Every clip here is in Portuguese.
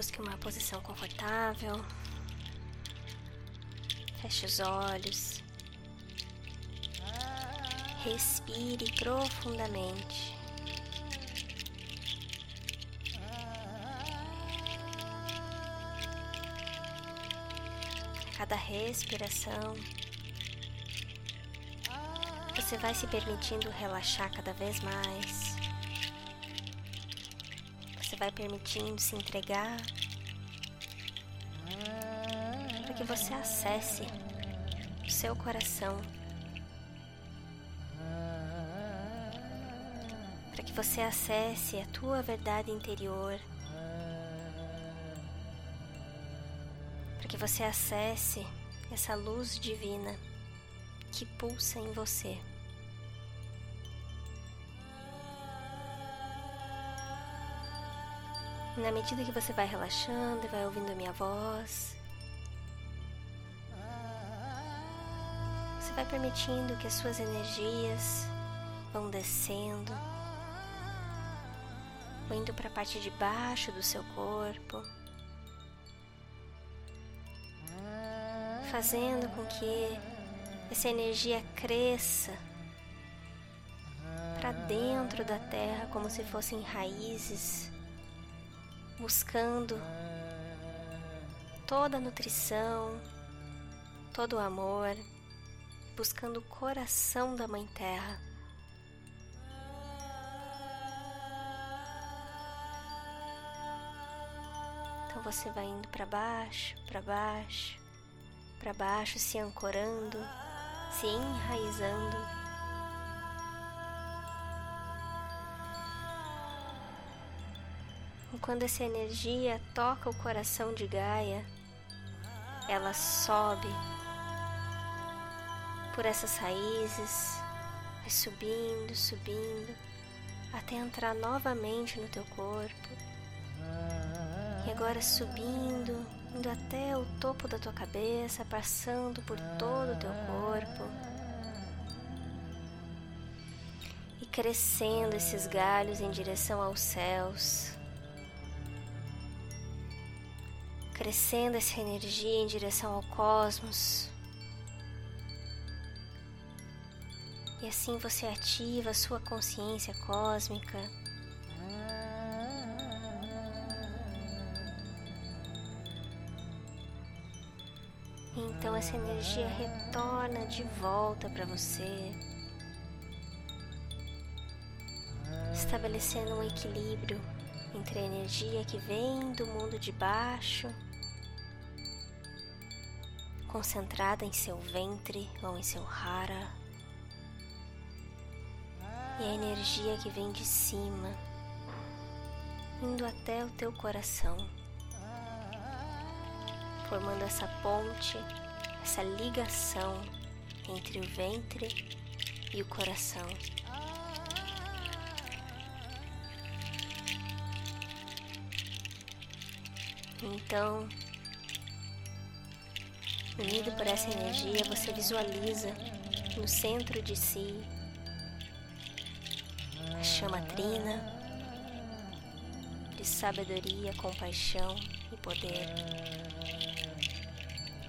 Busque uma posição confortável. Feche os olhos. Respire profundamente. A cada respiração, você vai se permitindo relaxar cada vez mais. Vai permitindo se entregar para que você acesse o seu coração. Para que você acesse a tua verdade interior. Para que você acesse essa luz divina que pulsa em você. Na medida que você vai relaxando e vai ouvindo a minha voz, você vai permitindo que as suas energias vão descendo, vão indo para a parte de baixo do seu corpo, fazendo com que essa energia cresça para dentro da terra como se fossem raízes buscando toda a nutrição, todo o amor, buscando o coração da Mãe Terra. Então você vai indo para baixo, para baixo, para baixo, se ancorando, se enraizando. Quando essa energia toca o coração de Gaia, ela sobe por essas raízes, vai subindo, subindo, até entrar novamente no teu corpo. E agora subindo, indo até o topo da tua cabeça, passando por todo o teu corpo. E crescendo esses galhos em direção aos céus. Crescendo essa energia em direção ao cosmos. E assim você ativa a sua consciência cósmica. Então essa energia retorna de volta para você, estabelecendo um equilíbrio entre a energia que vem do mundo de baixo concentrada em seu ventre ou em seu hara, e a energia que vem de cima, indo até o teu coração, formando essa ponte, essa ligação entre o ventre e o coração. Então, Unido por essa energia, você visualiza no centro de si a chama trina de sabedoria, compaixão e poder,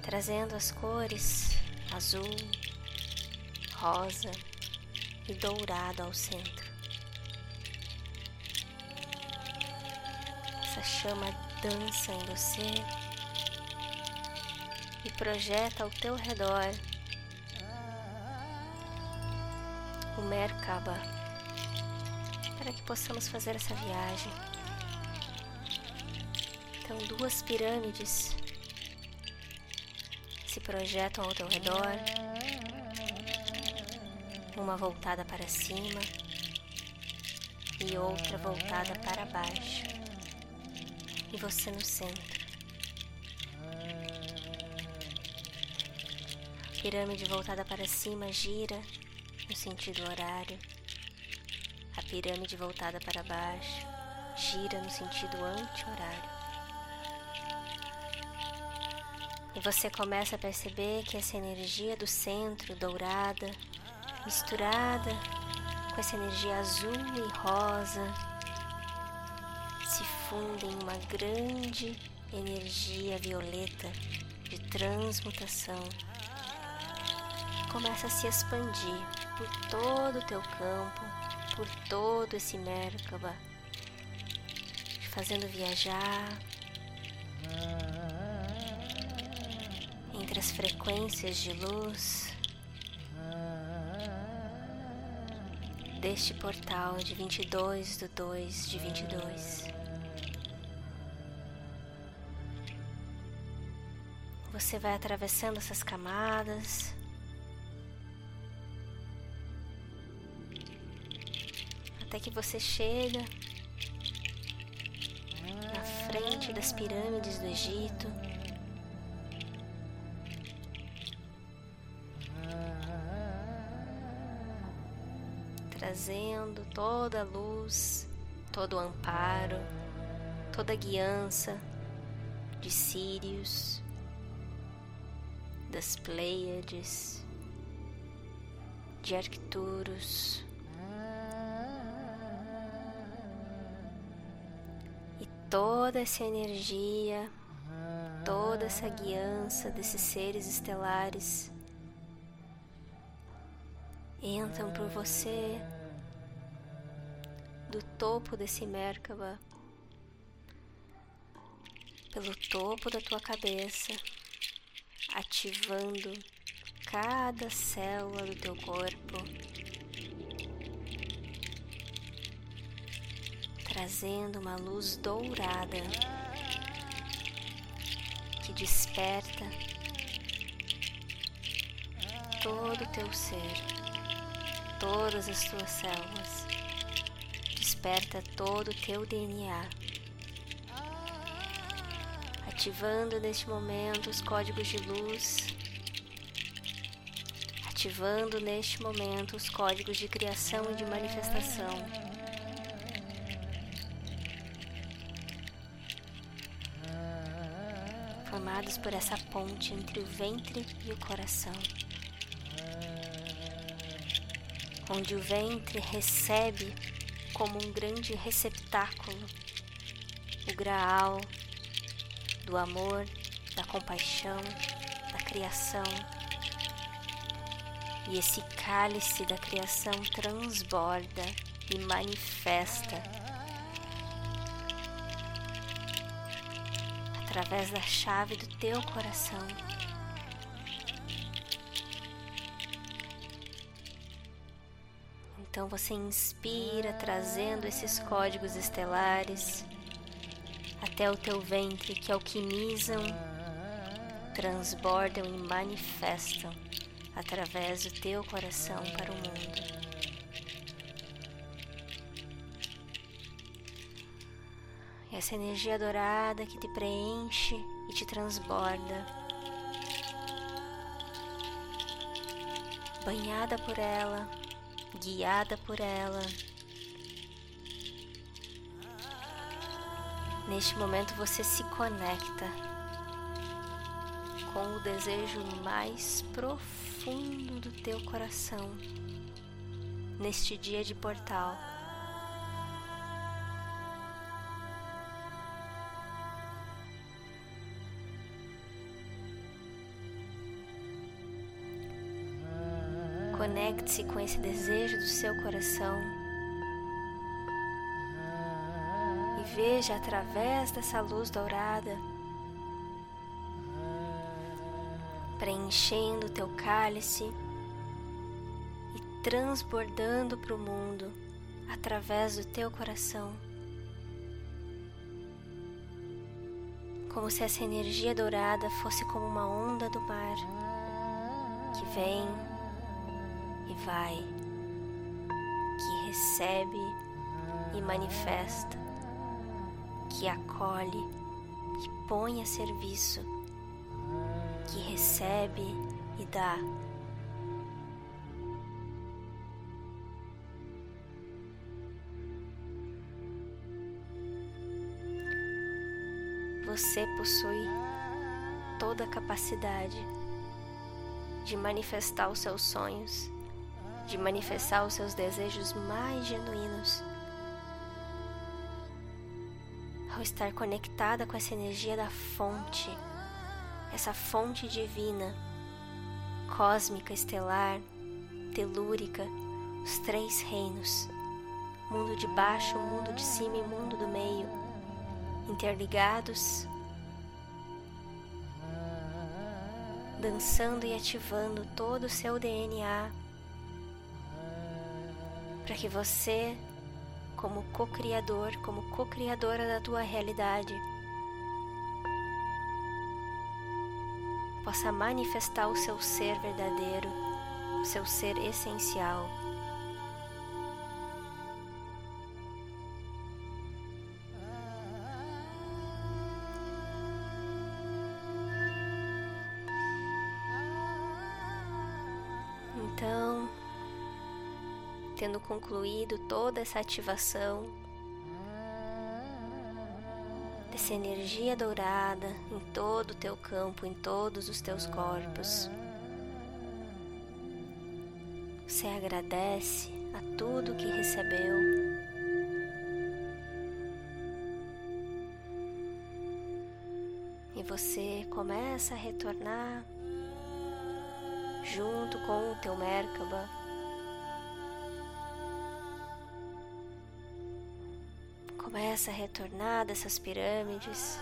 trazendo as cores azul, rosa e dourado ao centro. Essa chama dança em você e projeta ao teu redor o Merkaba para que possamos fazer essa viagem. Então, duas pirâmides se projetam ao teu redor, uma voltada para cima e outra voltada para baixo, e você no centro. Pirâmide voltada para cima gira no sentido horário. A pirâmide voltada para baixo gira no sentido anti-horário. E você começa a perceber que essa energia do centro dourada, misturada com essa energia azul e rosa, se funde em uma grande energia violeta de transmutação. Começa a se expandir por todo o teu campo, por todo esse Merkaba, fazendo viajar entre as frequências de luz deste portal de 22 do 2 de 22. Você vai atravessando essas camadas. Até que você chega na frente das pirâmides do Egito. trazendo toda a luz, todo o amparo, toda a guiança de Sírios, das Pleiades, de Arcturus. Toda essa energia, toda essa guiança desses seres estelares entram por você do topo desse Merkaba, pelo topo da tua cabeça, ativando cada célula do teu corpo, trazendo uma luz dourada que desperta todo o teu ser todas as tuas células. Desperta todo o teu DNA. Ativando neste momento os códigos de luz. Ativando neste momento os códigos de criação e de manifestação. Por essa ponte entre o ventre e o coração. onde o ventre recebe como um grande receptáculo o graal do amor, da compaixão, da criação. E esse cálice da criação transborda e manifesta através da chave do teu coração. Então você inspira, trazendo esses códigos estelares até o teu ventre que alquimizam, transbordam e manifestam através do teu coração para o mundo. Essa energia dourada que te preenche e te transborda, banhada por ela guiada por ela. Neste momento você se conecta com o desejo mais profundo do teu coração neste dia de portal. Conecte-se com esse desejo do seu coração e veja através dessa luz dourada preenchendo o teu cálice e transbordando para o mundo através do teu coração. Como se essa energia dourada fosse como uma onda do mar que vem e vai, que recebe e manifesta, que acolhe, que põe a serviço, que recebe e dá. Você possui toda a capacidade de manifestar os seus sonhos de manifestar os seus desejos mais genuínos. ao estar conectada com essa energia da fonte, essa fonte divina, cósmica, estelar, telúrica, os três reinos, mundo de baixo, mundo de cima e mundo do meio, interligados, dançando e ativando todo o seu DNA para que você, como co-criador, como co-criadora da tua realidade, possa manifestar o seu ser verdadeiro, o seu ser essencial. Tendo concluído toda essa ativação dessa energia dourada em todo o teu campo, em todos os teus corpos, você agradece a tudo que recebeu. E você começa a retornar junto com o teu Merkaba Começa a retornar dessas pirâmides,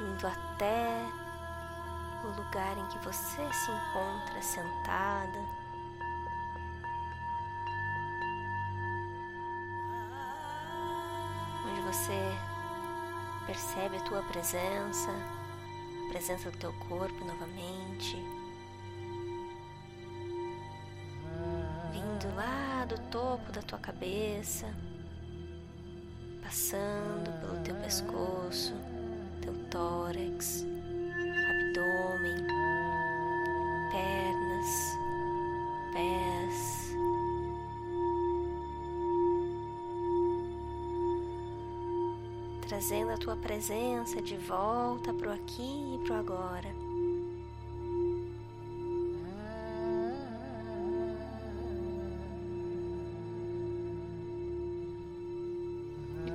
indo até o lugar em que você se encontra sentada. Onde você percebe a tua presença, a presença do teu corpo novamente. Vindo lá do topo da tua cabeça passando pelo teu pescoço, teu tórax, abdômen, pernas, pés. Trazendo a tua presença de volta para o aqui e para o agora.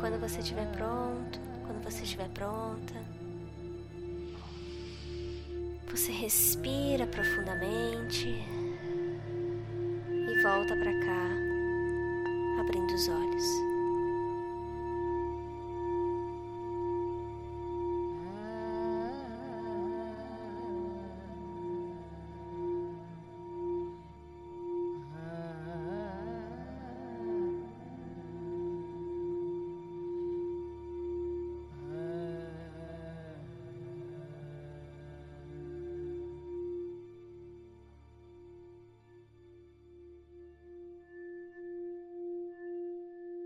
Quando você estiver pronto, quando você estiver pronta, você respira profundamente e volta para cá, abrindo os olhos.